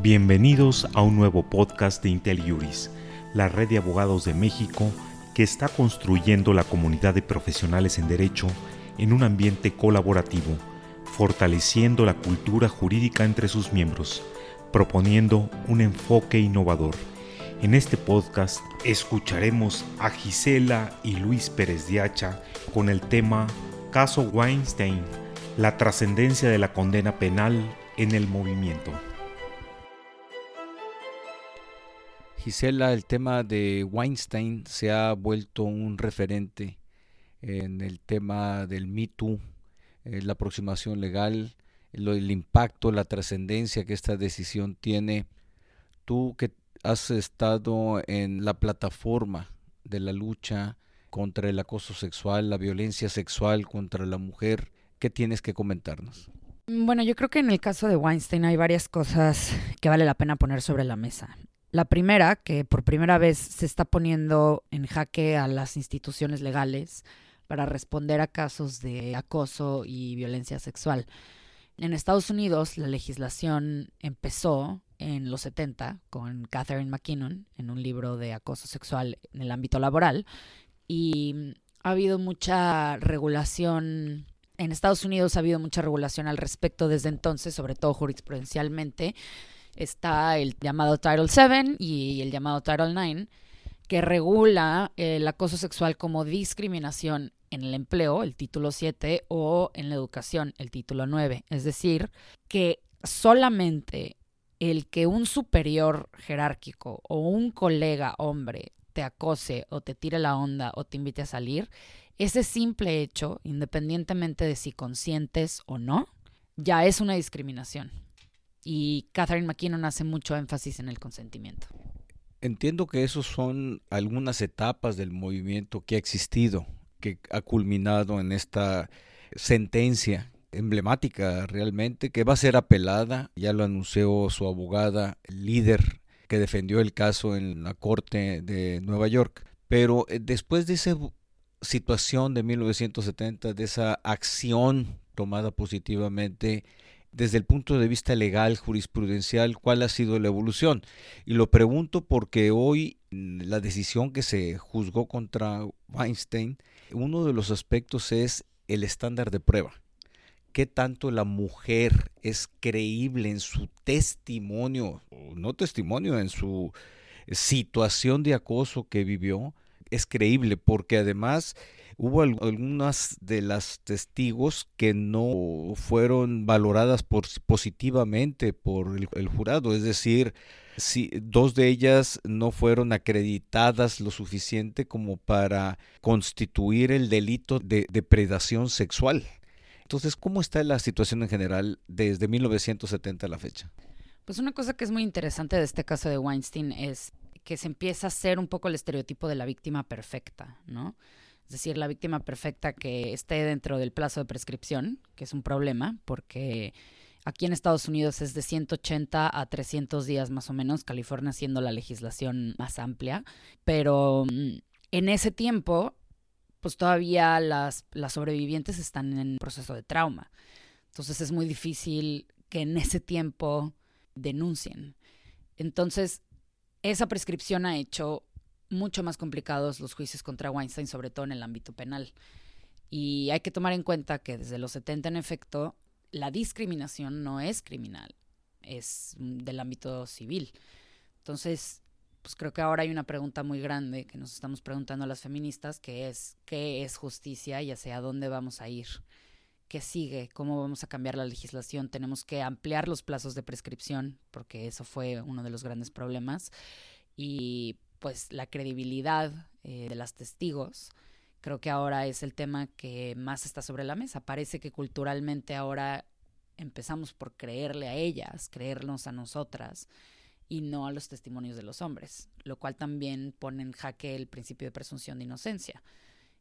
Bienvenidos a un nuevo podcast de Intel Juris, la red de abogados de México que está construyendo la comunidad de profesionales en derecho en un ambiente colaborativo, fortaleciendo la cultura jurídica entre sus miembros, proponiendo un enfoque innovador. En este podcast escucharemos a Gisela y Luis Pérez Diacha con el tema Caso Weinstein, la trascendencia de la condena penal en el movimiento. Gisela, el tema de Weinstein se ha vuelto un referente en el tema del Me Too, eh, la aproximación legal, el, impacto, la trascendencia que esta decisión tiene. Tú que has estado en la plataforma de la lucha contra el acoso sexual, la violencia sexual contra la mujer, ¿qué tienes que comentarnos? Bueno, yo creo que en el caso de Weinstein hay varias cosas que vale la pena poner sobre la mesa. La primera, que por primera vez se está poniendo en jaque a las instituciones legales para responder a casos de acoso y violencia sexual. En Estados Unidos, la legislación empezó en los 70 con Catherine McKinnon en un libro de acoso sexual en el ámbito laboral y ha habido mucha regulación. En Estados Unidos ha habido mucha regulación al respecto desde entonces, sobre todo jurisprudencialmente, está el llamado Title VII y el llamado Title IX, que regula el acoso sexual como discriminación en el empleo, el título 7, o en la educación, el título 9. Es decir, que solamente el que un superior jerárquico o un colega hombre te acose o te tire la onda o te invite a salir, ese simple hecho, independientemente de si consientes o no, ya es una discriminación y Catherine McKinnon hace mucho énfasis en el consentimiento. Entiendo que esos son algunas etapas del movimiento que ha existido, que ha culminado en esta sentencia emblemática realmente, que va a ser apelada, ya lo anunció su abogada, líder que defendió el caso en la Corte de Nueva York. Pero eh, después de esa situación de 1970, de esa acción tomada positivamente, desde el punto de vista legal, jurisprudencial, cuál ha sido la evolución. Y lo pregunto porque hoy mm, la decisión que se juzgó contra Weinstein, uno de los aspectos es el estándar de prueba. ¿Qué tanto la mujer es creíble en su testimonio, no testimonio, en su situación de acoso que vivió? Es creíble porque además hubo algunas de las testigos que no fueron valoradas positivamente por el, jurado, es decir, si dos de ellas no fueron acreditadas lo suficiente como para constituir el delito de depredación sexual. Entonces, ¿cómo está la situación en general desde 1970 a la fecha? Pues una cosa que es muy interesante de este caso de Weinstein es que se empieza a hacer un poco el estereotipo de la víctima perfecta, ¿no? Es decir, la víctima perfecta que esté dentro del plazo de prescripción, que es un problema, porque aquí en Estados Unidos es de 180 a 300 días más o menos, California siendo la legislación más amplia, pero mm, en ese tiempo, pues todavía las, las sobrevivientes están en proceso de trauma. Entonces es muy difícil que en ese tiempo denuncien. Entonces, esa prescripción ha hecho mucho más complicados los juicios contra Weinstein, sobre todo en el ámbito penal. Y hay que tomar en cuenta que desde los 70, en efecto, la discriminación no es criminal, es del ámbito civil. Entonces, pues creo que ahora hay una pregunta muy grande que nos estamos preguntando las feministas, que es, ¿qué es justicia y hacia dónde vamos a ir? ¿Qué sigue? ¿Cómo vamos a cambiar la legislación? Tenemos que ampliar los plazos de prescripción, porque eso fue uno de los grandes problemas. Y pues la credibilidad eh, de las testigos, creo que ahora es el tema que más está sobre la mesa. Parece que culturalmente ahora empezamos por creerle a ellas, creernos a nosotras y no a los testimonios de los hombres, lo cual también pone en jaque el principio de presunción de inocencia.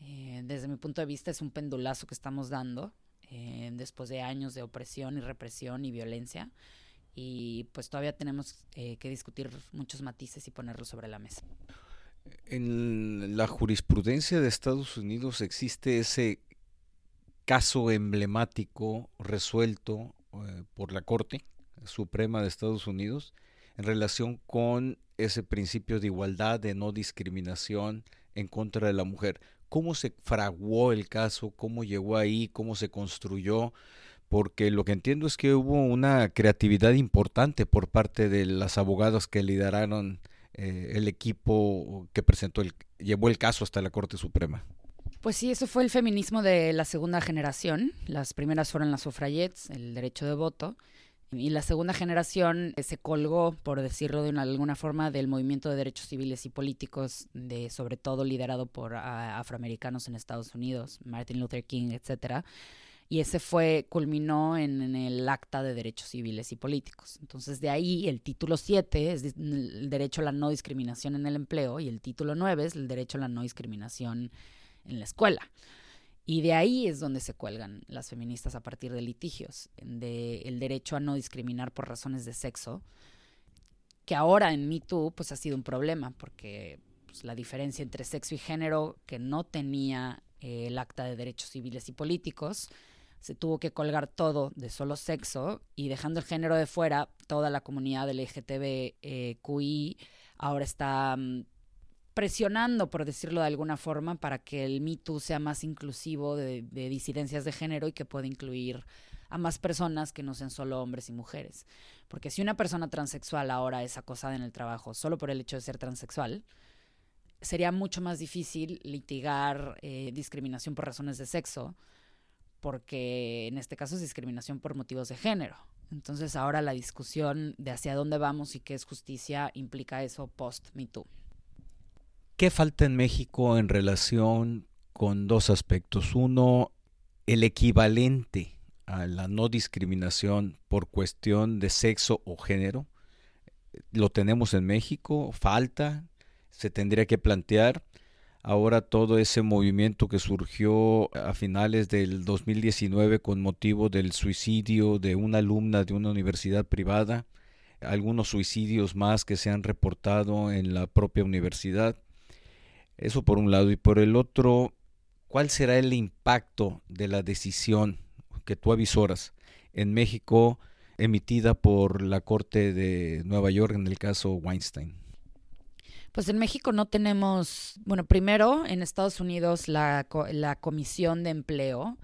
Eh, desde mi punto de vista es un pendulazo que estamos dando eh, después de años de opresión y represión y violencia y pues todavía tenemos eh, que discutir muchos matices y ponerlos sobre la mesa. En la jurisprudencia de Estados Unidos existe ese caso emblemático resuelto eh, por la Corte, Suprema de Estados Unidos en relación con ese principio de igualdad, de no discriminación en contra de la mujer. ¿Cómo se fraguó el caso? ¿Cómo llegó ahí? ¿Cómo se construyó? Porque lo que entiendo es que hubo una creatividad importante por parte de las abogadas que lideraron eh, el equipo que presentó el, llevó el caso hasta la Corte Suprema. Pues sí, eso fue el feminismo de la segunda generación. Las primeras fueron las sufragettes, el derecho de voto. Y la segunda generación se colgó, por decirlo de alguna forma, del movimiento de derechos civiles y políticos, de, sobre todo liderado por afroamericanos en Estados Unidos, Martin Luther King, etcétera. Y ese fue, culminó en, el Acta de Derechos Civiles y Políticos. Entonces, de ahí el título 7 es el derecho a la no discriminación en el empleo y el título 9 es el derecho a la no discriminación en la escuela. Y de ahí es donde se cuelgan las feministas a partir de litigios, de el derecho a no discriminar por razones de sexo, que ahora en MeToo pues ha sido un problema, porque pues, la diferencia entre sexo y género que no tenía eh, el Acta de Derechos Civiles y Políticos, se tuvo que colgar todo de solo sexo y dejando el género de fuera, toda la comunidad LGTBQI eh, ahora está mm, presionando, por decirlo de alguna forma, para que el Me sea más inclusivo de, disidencias de género y que pueda incluir a más personas que no sean solo hombres y mujeres. Porque si una persona transexual ahora es acosada en el trabajo solo por el hecho de ser transexual, sería mucho más difícil litigar eh, discriminación por razones de sexo, porque en este caso es discriminación por motivos de género. Entonces ahora la discusión de hacia dónde vamos y qué es justicia implica eso post MeToo. ¿Qué falta en México en relación con dos aspectos? Uno, el equivalente a la no discriminación por cuestión de sexo o género. Lo tenemos en México, falta, se tendría que plantear. Ahora todo ese movimiento que surgió a finales del 2019 con motivo del suicidio de una alumna de una universidad privada, algunos suicidios más que se han reportado en la propia universidad eso por un lado. Y por el otro, ¿cuál será el impacto de la decisión que tú avisoras en México emitida por la Corte de Nueva York en el caso Weinstein? Pues en México no tenemos, bueno, primero en Estados Unidos la, la Comisión de Empleo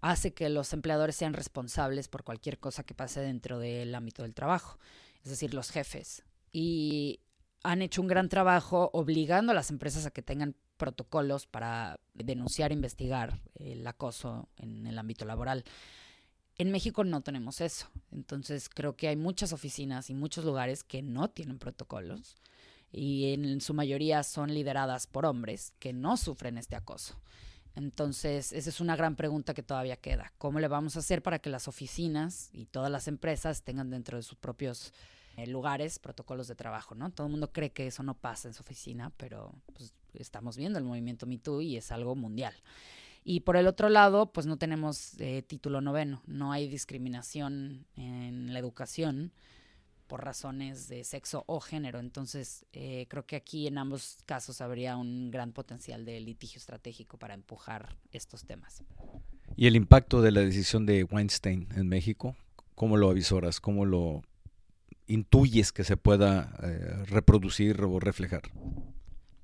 hace que los empleadores sean responsables por cualquier cosa que pase dentro del ámbito del trabajo, es decir, los jefes. Y han hecho un gran trabajo obligando a las empresas a que tengan protocolos para denunciar e investigar el acoso en el ámbito laboral. En México no tenemos eso. Entonces creo que hay muchas oficinas y muchos lugares que no tienen protocolos y en su mayoría son lideradas por hombres que no sufren este acoso. Entonces, esa es una gran pregunta que todavía queda. ¿Cómo le vamos a hacer para que las oficinas y todas las empresas tengan dentro de sus propios eh, lugares, protocolos de trabajo, ¿no? Todo el mundo cree que eso no pasa en su oficina, pero pues, estamos viendo el movimiento MeToo y es algo mundial. Y por el otro lado, pues no tenemos eh, título noveno, no hay discriminación en la educación por razones de sexo o género. Entonces, eh, creo que aquí en ambos casos habría un gran potencial de litigio estratégico para empujar estos temas. ¿Y el impacto de la decisión de Weinstein en México? ¿Cómo lo avisoras? ¿Cómo lo intuyes que se pueda eh, reproducir o reflejar?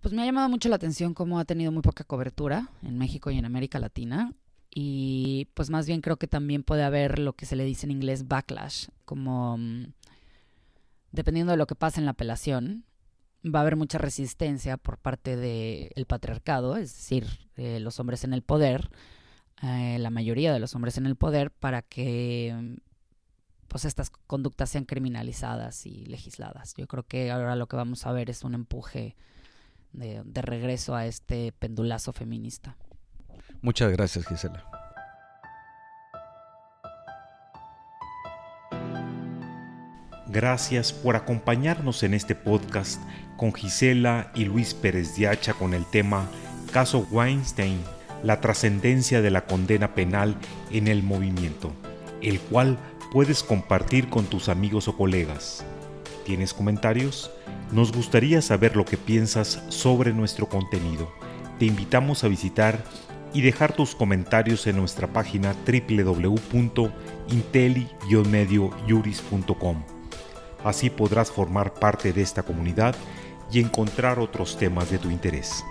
Pues me ha llamado mucho la atención cómo ha tenido muy poca cobertura en México y en América Latina. Y pues más bien creo que también puede haber lo que se le dice en inglés backlash, como mm, dependiendo de lo que pase en la apelación, va a haber mucha resistencia por parte del patriarcado, es decir, eh, los hombres en el poder, eh, la mayoría de los hombres en el poder, para que pues estas conductas sean criminalizadas y legisladas. Yo creo que ahora lo que vamos a ver es un empuje de, de regreso a este pendulazo feminista. Muchas gracias, Gisela. Gracias por acompañarnos en este podcast con Gisela y Luis Pérez Diacha con el tema Caso Weinstein, la trascendencia de la condena penal en el movimiento, el cual puedes compartir con tus amigos o colegas. ¿Tienes comentarios? Nos gustaría saber lo que piensas sobre nuestro contenido. Te invitamos a visitar y dejar tus comentarios en nuestra página www.inteli-mediojuris.com. Así podrás formar parte de esta comunidad y encontrar otros temas de tu interés.